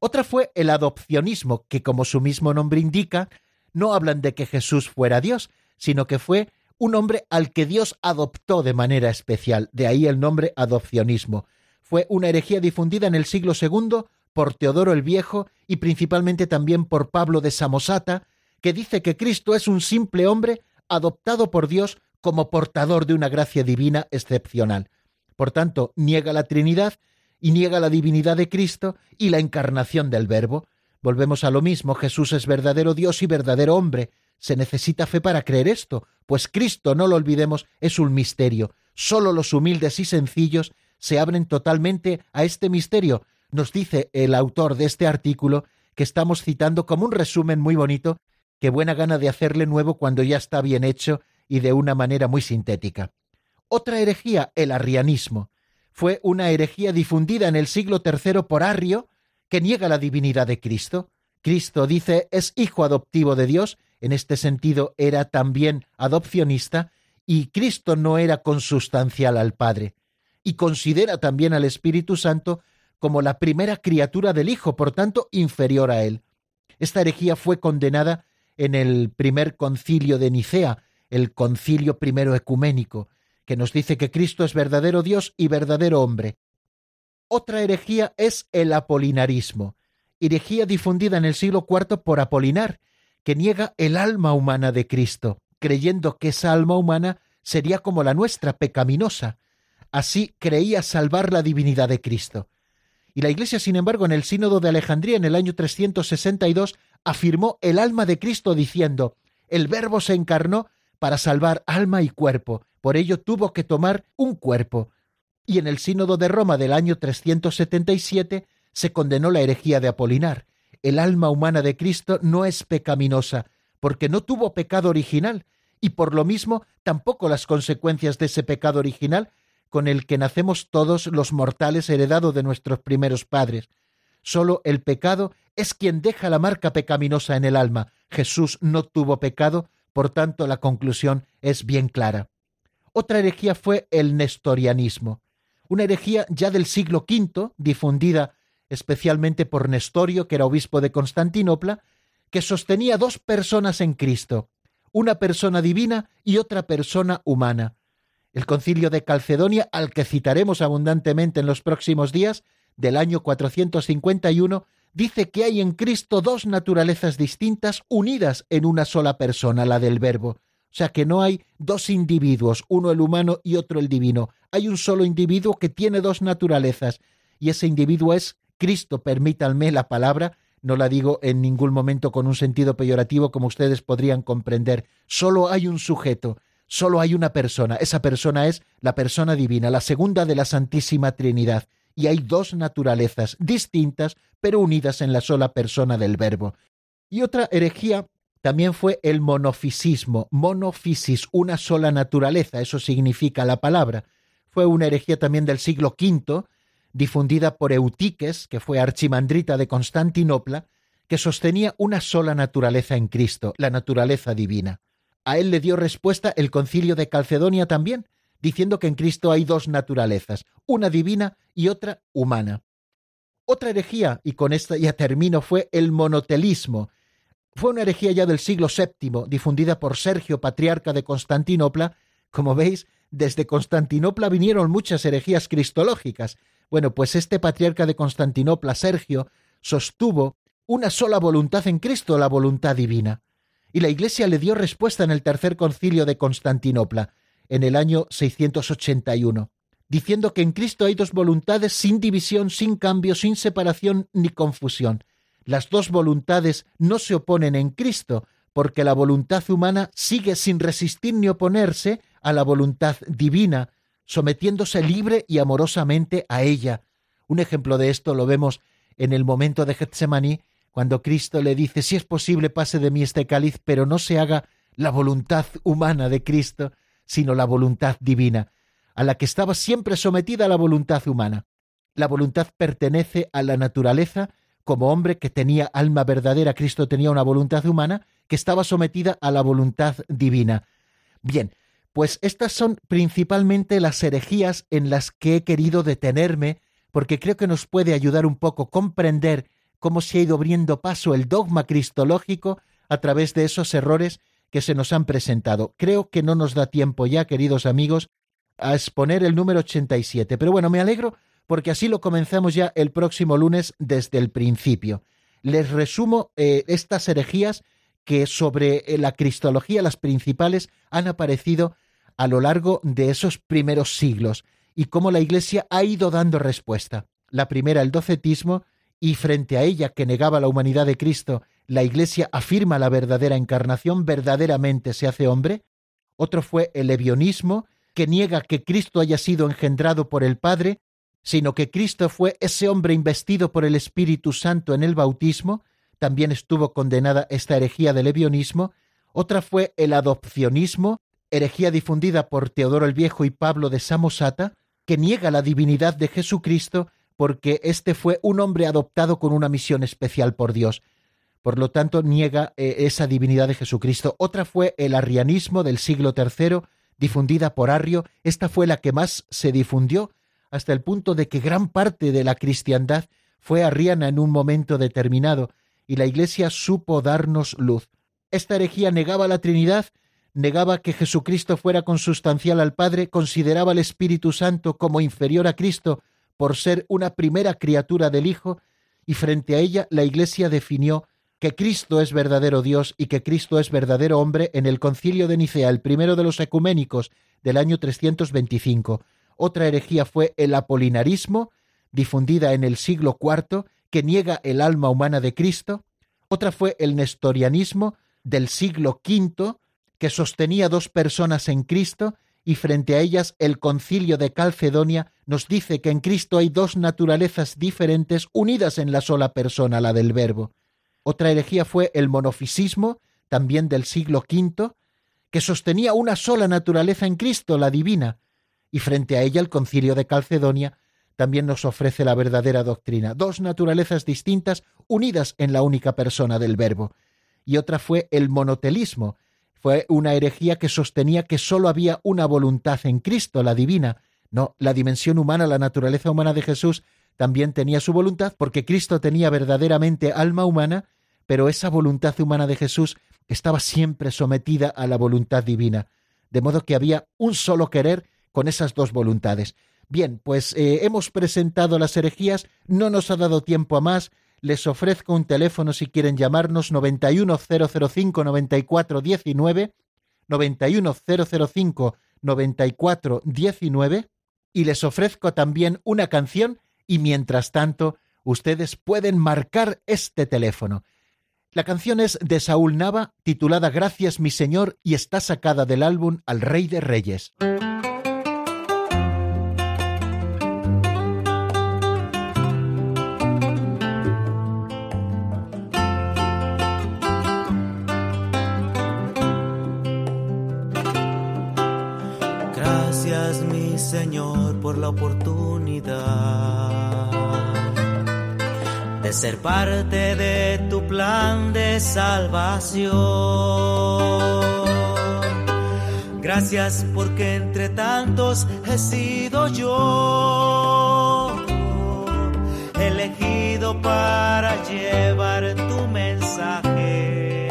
Otra fue el adopcionismo, que como su mismo nombre indica, no hablan de que Jesús fuera Dios, sino que fue un hombre al que Dios adoptó de manera especial, de ahí el nombre adopcionismo fue una herejía difundida en el siglo II por Teodoro el Viejo y principalmente también por Pablo de Samosata, que dice que Cristo es un simple hombre adoptado por Dios como portador de una gracia divina excepcional. Por tanto, niega la Trinidad y niega la divinidad de Cristo y la encarnación del Verbo. Volvemos a lo mismo, Jesús es verdadero Dios y verdadero hombre. Se necesita fe para creer esto, pues Cristo, no lo olvidemos, es un misterio. Solo los humildes y sencillos se abren totalmente a este misterio. Nos dice el autor de este artículo que estamos citando como un resumen muy bonito, que buena gana de hacerle nuevo cuando ya está bien hecho y de una manera muy sintética. Otra herejía, el arrianismo. Fue una herejía difundida en el siglo III por Arrio, que niega la divinidad de Cristo. Cristo dice es hijo adoptivo de Dios, en este sentido era también adopcionista, y Cristo no era consustancial al Padre y considera también al Espíritu Santo como la primera criatura del Hijo, por tanto, inferior a él. Esta herejía fue condenada en el primer concilio de Nicea, el concilio primero ecuménico, que nos dice que Cristo es verdadero Dios y verdadero hombre. Otra herejía es el apolinarismo, herejía difundida en el siglo IV por Apolinar, que niega el alma humana de Cristo, creyendo que esa alma humana sería como la nuestra, pecaminosa, Así creía salvar la divinidad de Cristo. Y la Iglesia, sin embargo, en el Sínodo de Alejandría en el año 362 afirmó el alma de Cristo diciendo, el Verbo se encarnó para salvar alma y cuerpo, por ello tuvo que tomar un cuerpo. Y en el Sínodo de Roma del año 377 se condenó la herejía de Apolinar. El alma humana de Cristo no es pecaminosa, porque no tuvo pecado original, y por lo mismo tampoco las consecuencias de ese pecado original con el que nacemos todos los mortales heredado de nuestros primeros padres. Solo el pecado es quien deja la marca pecaminosa en el alma. Jesús no tuvo pecado, por tanto la conclusión es bien clara. Otra herejía fue el nestorianismo, una herejía ya del siglo V, difundida especialmente por Nestorio, que era obispo de Constantinopla, que sostenía dos personas en Cristo, una persona divina y otra persona humana. El concilio de Calcedonia, al que citaremos abundantemente en los próximos días, del año 451, dice que hay en Cristo dos naturalezas distintas unidas en una sola persona, la del Verbo. O sea que no hay dos individuos, uno el humano y otro el divino. Hay un solo individuo que tiene dos naturalezas y ese individuo es Cristo, permítanme la palabra, no la digo en ningún momento con un sentido peyorativo como ustedes podrían comprender. Solo hay un sujeto, solo hay una persona, esa persona es la persona divina, la segunda de la Santísima Trinidad, y hay dos naturalezas distintas, pero unidas en la sola persona del Verbo. Y otra herejía también fue el monofisismo, monofisis, una sola naturaleza, eso significa la palabra. Fue una herejía también del siglo V, difundida por Eutiques, que fue archimandrita de Constantinopla, que sostenía una sola naturaleza en Cristo, la naturaleza divina. A él le dio respuesta el concilio de Calcedonia también, diciendo que en Cristo hay dos naturalezas, una divina y otra humana. Otra herejía, y con esta ya termino, fue el monotelismo. Fue una herejía ya del siglo VII, difundida por Sergio, patriarca de Constantinopla. Como veis, desde Constantinopla vinieron muchas herejías cristológicas. Bueno, pues este patriarca de Constantinopla, Sergio, sostuvo una sola voluntad en Cristo, la voluntad divina. Y la Iglesia le dio respuesta en el tercer concilio de Constantinopla, en el año 681, diciendo que en Cristo hay dos voluntades sin división, sin cambio, sin separación ni confusión. Las dos voluntades no se oponen en Cristo, porque la voluntad humana sigue sin resistir ni oponerse a la voluntad divina, sometiéndose libre y amorosamente a ella. Un ejemplo de esto lo vemos en el momento de Getsemaní, cuando Cristo le dice, si es posible pase de mí este cáliz, pero no se haga la voluntad humana de Cristo, sino la voluntad divina, a la que estaba siempre sometida la voluntad humana. La voluntad pertenece a la naturaleza, como hombre que tenía alma verdadera, Cristo tenía una voluntad humana que estaba sometida a la voluntad divina. Bien, pues estas son principalmente las herejías en las que he querido detenerme, porque creo que nos puede ayudar un poco a comprender cómo se ha ido abriendo paso el dogma cristológico a través de esos errores que se nos han presentado. Creo que no nos da tiempo ya, queridos amigos, a exponer el número 87. Pero bueno, me alegro porque así lo comenzamos ya el próximo lunes desde el principio. Les resumo eh, estas herejías que sobre eh, la cristología, las principales, han aparecido a lo largo de esos primeros siglos y cómo la Iglesia ha ido dando respuesta. La primera, el docetismo, y frente a ella que negaba la humanidad de Cristo, la Iglesia afirma la verdadera encarnación, verdaderamente se hace hombre. Otro fue el evionismo, que niega que Cristo haya sido engendrado por el Padre, sino que Cristo fue ese hombre investido por el Espíritu Santo en el bautismo. También estuvo condenada esta herejía del evionismo. Otra fue el adopcionismo, herejía difundida por Teodoro el Viejo y Pablo de Samosata, que niega la divinidad de Jesucristo porque éste fue un hombre adoptado con una misión especial por Dios. Por lo tanto, niega eh, esa divinidad de Jesucristo. Otra fue el arrianismo del siglo III, difundida por Arrio. Esta fue la que más se difundió, hasta el punto de que gran parte de la cristiandad fue arriana en un momento determinado, y la Iglesia supo darnos luz. Esta herejía negaba la Trinidad, negaba que Jesucristo fuera consustancial al Padre, consideraba al Espíritu Santo como inferior a Cristo, por ser una primera criatura del Hijo, y frente a ella la Iglesia definió que Cristo es verdadero Dios y que Cristo es verdadero hombre en el concilio de Nicea, el primero de los ecuménicos del año 325. Otra herejía fue el apolinarismo, difundida en el siglo IV, que niega el alma humana de Cristo. Otra fue el nestorianismo del siglo V, que sostenía dos personas en Cristo y frente a ellas el concilio de Calcedonia nos dice que en Cristo hay dos naturalezas diferentes unidas en la sola persona, la del Verbo. Otra herejía fue el monofisismo, también del siglo V, que sostenía una sola naturaleza en Cristo, la divina, y frente a ella el concilio de Calcedonia también nos ofrece la verdadera doctrina, dos naturalezas distintas unidas en la única persona del Verbo. Y otra fue el monotelismo, fue una herejía que sostenía que sólo había una voluntad en Cristo, la divina. No, la dimensión humana, la naturaleza humana de Jesús también tenía su voluntad, porque Cristo tenía verdaderamente alma humana, pero esa voluntad humana de Jesús estaba siempre sometida a la voluntad divina, de modo que había un solo querer con esas dos voluntades. Bien, pues eh, hemos presentado las herejías, no nos ha dado tiempo a más, les ofrezco un teléfono si quieren llamarnos 91005 9419 91005 9419 y les ofrezco también una canción y mientras tanto ustedes pueden marcar este teléfono. La canción es de Saúl Nava titulada Gracias mi Señor y está sacada del álbum Al Rey de Reyes. Ser parte de tu plan de salvación. Gracias porque entre tantos he sido yo elegido para llevar tu mensaje.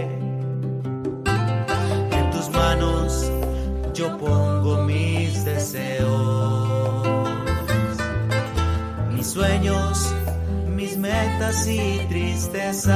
En tus manos yo pongo mis deseos, mis sueños, metas y tristezas.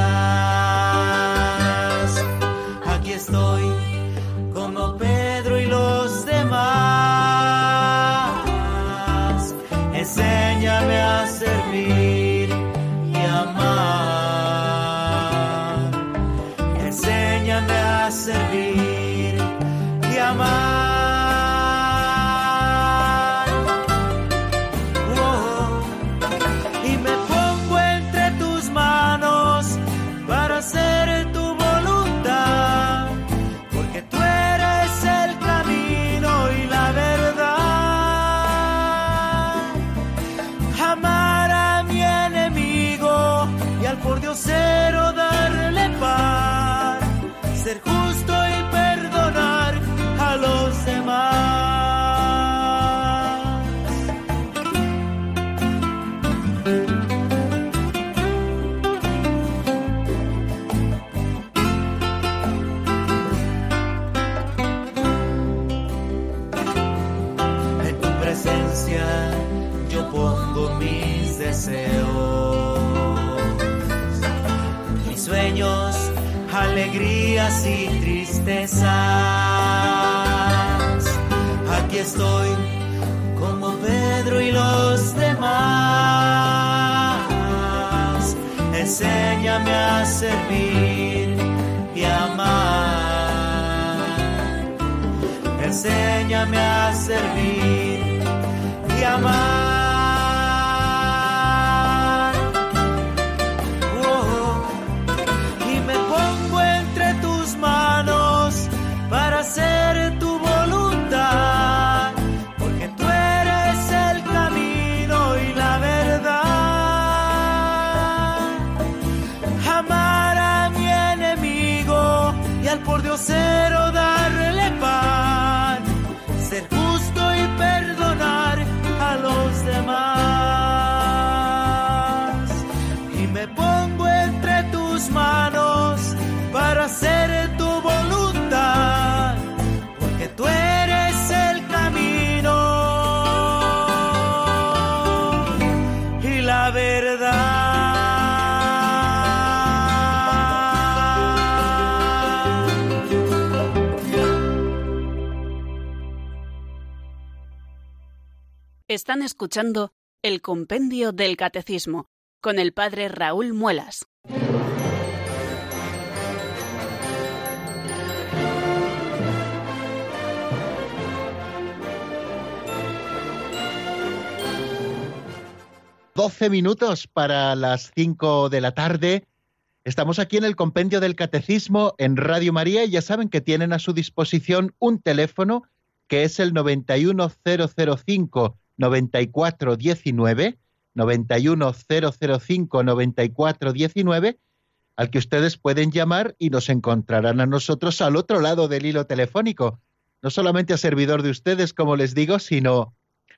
Y tristezas. Aquí estoy como Pedro y los demás. Enséñame a servir y amar. Enséñame a servir y amar. Y Están escuchando el Compendio del Catecismo con el Padre Raúl Muelas. Doce minutos para las cinco de la tarde. Estamos aquí en el Compendio del Catecismo en Radio María y ya saben que tienen a su disposición un teléfono que es el 91005 9419 91005 9419 al que ustedes pueden llamar y nos encontrarán a nosotros al otro lado del hilo telefónico. No solamente a servidor de ustedes, como les digo, sino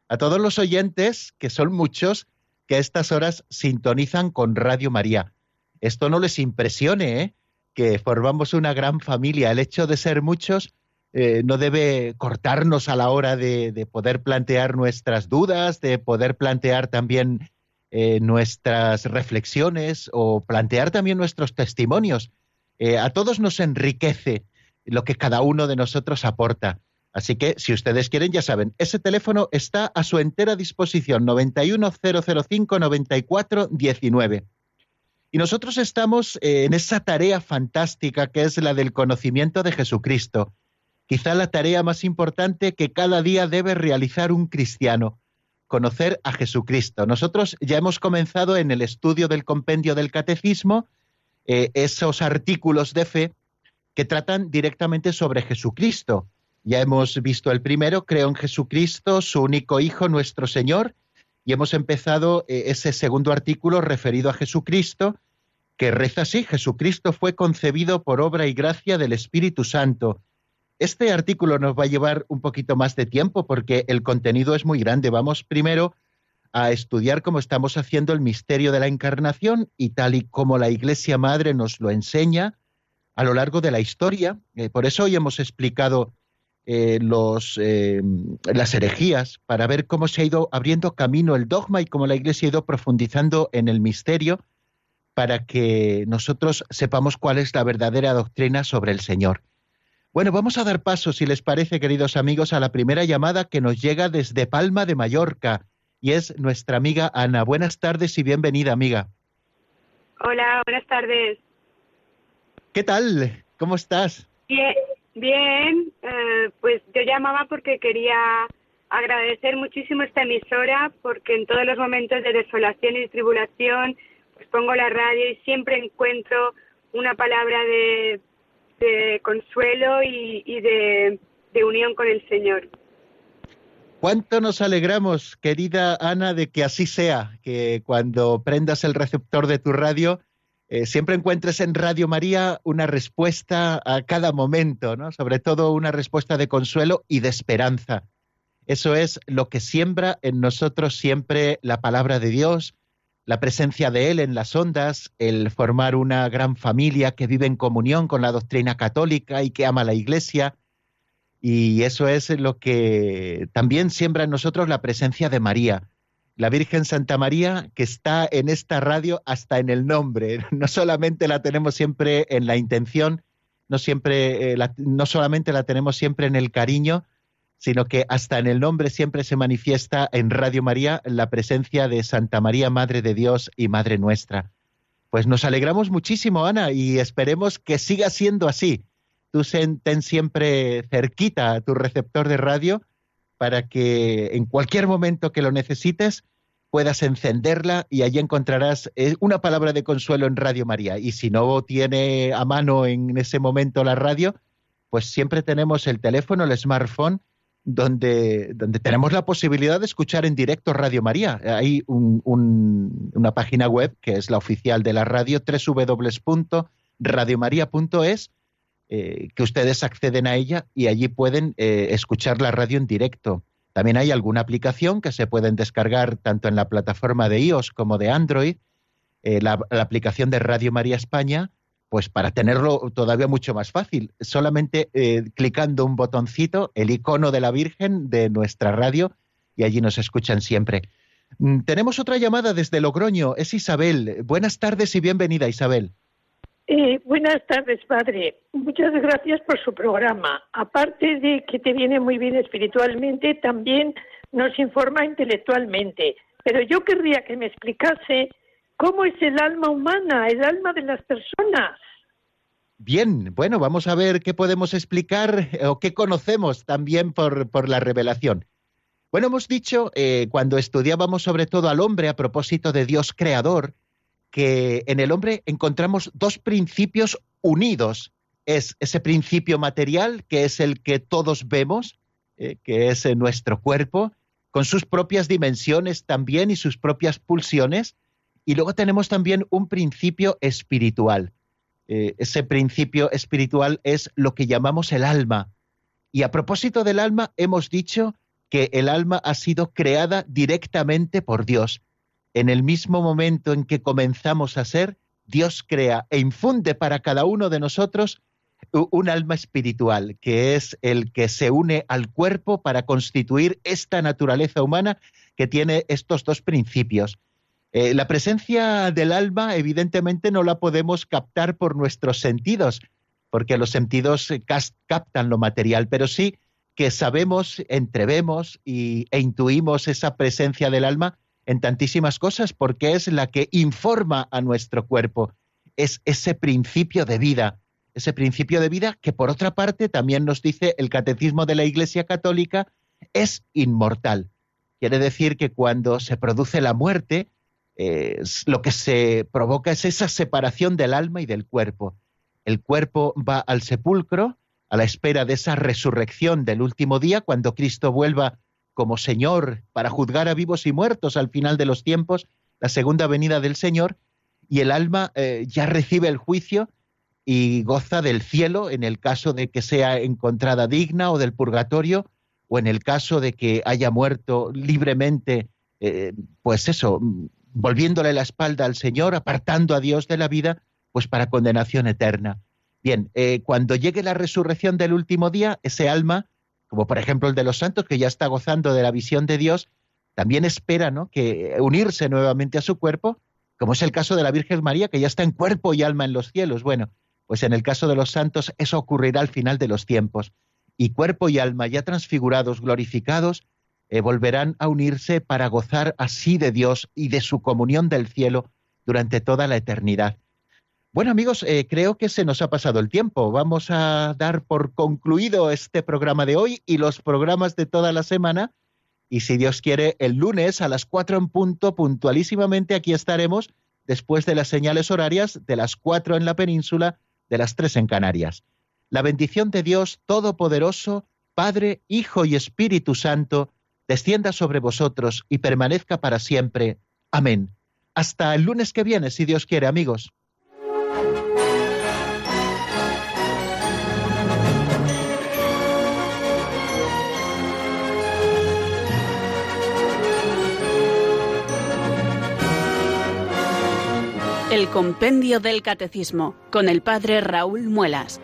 a todos los oyentes, que son muchos, que a estas horas sintonizan con Radio María. Esto no les impresione, ¿eh? que formamos una gran familia. El hecho de ser muchos eh, no debe cortarnos a la hora de, de, poder plantear nuestras dudas, de poder plantear también eh, nuestras reflexiones o plantear también nuestros testimonios. Eh, a todos nos enriquece lo que cada uno de nosotros aporta. Así que si ustedes quieren, ya saben, ese teléfono está a su entera disposición, 91005-9419. Y nosotros estamos en esa tarea fantástica que es la del conocimiento de Jesucristo. Quizá la tarea más importante que cada día debe realizar un cristiano, conocer a Jesucristo. Nosotros ya hemos comenzado en el estudio del compendio del catecismo eh, esos artículos de fe que tratan directamente sobre Jesucristo. Ya hemos visto el primero, creo en Jesucristo, su único Hijo, nuestro Señor, y hemos empezado eh, ese segundo artículo referido a Jesucristo, que reza así, Jesucristo fue concebido por obra y gracia del Espíritu Santo. Este artículo nos va a llevar un poquito más de tiempo porque el contenido es muy grande. Vamos primero a estudiar cómo estamos haciendo el misterio de la encarnación y tal y como la Iglesia Madre nos lo enseña a lo largo de la historia. Eh, por eso hoy hemos explicado eh, los, eh, las herejías para ver cómo se ha ido abriendo camino el dogma y cómo la Iglesia ha ido profundizando en el misterio para que nosotros sepamos cuál es la verdadera doctrina sobre el Señor. Bueno, vamos a dar paso, si les parece, queridos amigos, a la primera llamada que nos llega desde Palma de Mallorca y es nuestra amiga Ana. Buenas tardes y bienvenida, amiga. Hola, buenas tardes. ¿Qué tal? ¿Cómo estás? Bien, bien. Eh, pues yo llamaba porque quería agradecer muchísimo esta emisora porque en todos los momentos de desolación y tribulación pues pongo la radio y siempre encuentro una palabra de, consuelo y, de, unión con el Señor. ¿Cuánto nos alegramos, querida Ana, de que así sea, que cuando prendas el receptor de tu radio, eh, siempre encuentres en Radio María una respuesta a cada momento, ¿no? Sobre todo una respuesta de consuelo y de esperanza. Eso es lo que siembra en nosotros siempre la palabra de Dios, la presencia de Él en las ondas, el formar una gran familia que vive en comunión con la doctrina católica y que ama la Iglesia. Y eso es lo que también siembra en nosotros la presencia de María, la Virgen Santa María, que está en esta radio hasta en el nombre. <laughs> No solamente la tenemos siempre en la intención, no, siempre, eh, no solamente la tenemos siempre en el cariño, sino que hasta en el nombre siempre se manifiesta en Radio María la presencia de Santa María, Madre de Dios y Madre nuestra. Pues nos alegramos muchísimo, Ana, y esperemos que siga siendo así. Tú ten siempre cerquita tu receptor de radio para que en cualquier momento que lo necesites puedas encenderla y allí encontrarás eh, una palabra de consuelo en Radio María. Y si no tiene a mano en ese momento la radio, pues siempre tenemos el teléfono, el smartphone, donde, tenemos la posibilidad de escuchar en directo Radio María. Hay una página web que es la oficial de la radio, www.radiomaria.es, eh, que ustedes acceden a ella y allí pueden eh, escuchar la radio en directo. También hay alguna aplicación que se pueden descargar tanto en la plataforma de iOS como de Android, eh, la aplicación de Radio María España, pues para tenerlo todavía mucho más fácil, solamente eh, clicando un botoncito, el icono de la Virgen de nuestra radio, y allí nos escuchan siempre. Mm, tenemos otra llamada desde Logroño, es Isabel. Buenas tardes y bienvenida, Isabel. Eh, buenas tardes, padre. Muchas gracias por su programa. Aparte de que te viene muy bien espiritualmente, también nos informa intelectualmente. Pero yo querría que me explicase cómo es el alma humana, el alma de las personas. Bien, bueno, vamos a ver qué podemos explicar eh, o qué conocemos también por, la revelación. Bueno, hemos dicho eh, cuando estudiábamos sobre todo al hombre a propósito de Dios creador, que en el hombre encontramos dos principios unidos. Es ese principio material, que es el que todos vemos, eh, que es nuestro cuerpo, con sus propias dimensiones también y sus propias pulsiones, y luego tenemos también un principio espiritual. Eh, ese principio espiritual es lo que llamamos el alma. Y a propósito del alma, hemos dicho que el alma ha sido creada directamente por Dios. En el mismo momento en que comenzamos a ser, Dios crea e infunde para cada uno de nosotros un alma espiritual, que es el que se une al cuerpo para constituir esta naturaleza humana que tiene estos dos principios. Eh, la presencia del alma, evidentemente, no la podemos captar por nuestros sentidos, porque los sentidos eh, captan lo material, pero sí que sabemos, entrevemos y, e intuimos esa presencia del alma en tantísimas cosas, porque es la que informa a nuestro cuerpo. Es ese principio de vida, ese principio de vida que por otra parte también nos dice el catecismo de la Iglesia Católica, es inmortal. Quiere decir que cuando se produce la muerte, lo que se provoca es esa separación del alma y del cuerpo. El cuerpo va al sepulcro, a la espera de esa resurrección del último día, cuando Cristo vuelva como Señor para juzgar a vivos y muertos al final de los tiempos, la segunda venida del Señor, y el alma eh, ya recibe el juicio y goza del cielo en el caso de que sea encontrada digna o del purgatorio o en el caso de que haya muerto libremente, eh, pues eso, volviéndole la espalda al Señor, apartando a Dios de la vida, pues para condenación eterna. Bien, eh, cuando llegue la resurrección del último día, ese alma, como por ejemplo el de los santos, que ya está gozando de la visión de Dios, también espera ¿no? que unirse nuevamente a su cuerpo, como es el caso de la Virgen María, que ya está en cuerpo y alma en los cielos. Bueno, pues en el caso de los santos eso ocurrirá al final de los tiempos, y cuerpo y alma ya transfigurados, glorificados, eh, volverán a unirse para gozar así de Dios y de su comunión del cielo durante toda la eternidad. Bueno amigos, eh, creo que se nos ha pasado el tiempo. Vamos a dar por concluido este programa de hoy y los programas de toda la semana. Y si Dios quiere, el lunes a las cuatro en punto, puntualísimamente, aquí estaremos después de las señales horarias de las cuatro en la península, de las tres en Canarias. La bendición de Dios Todopoderoso, Padre, Hijo y Espíritu Santo, descienda sobre vosotros y permanezca para siempre. Amén. Hasta el lunes que viene, si Dios quiere, amigos. El Compendio del Catecismo con el Padre Raúl Muelas.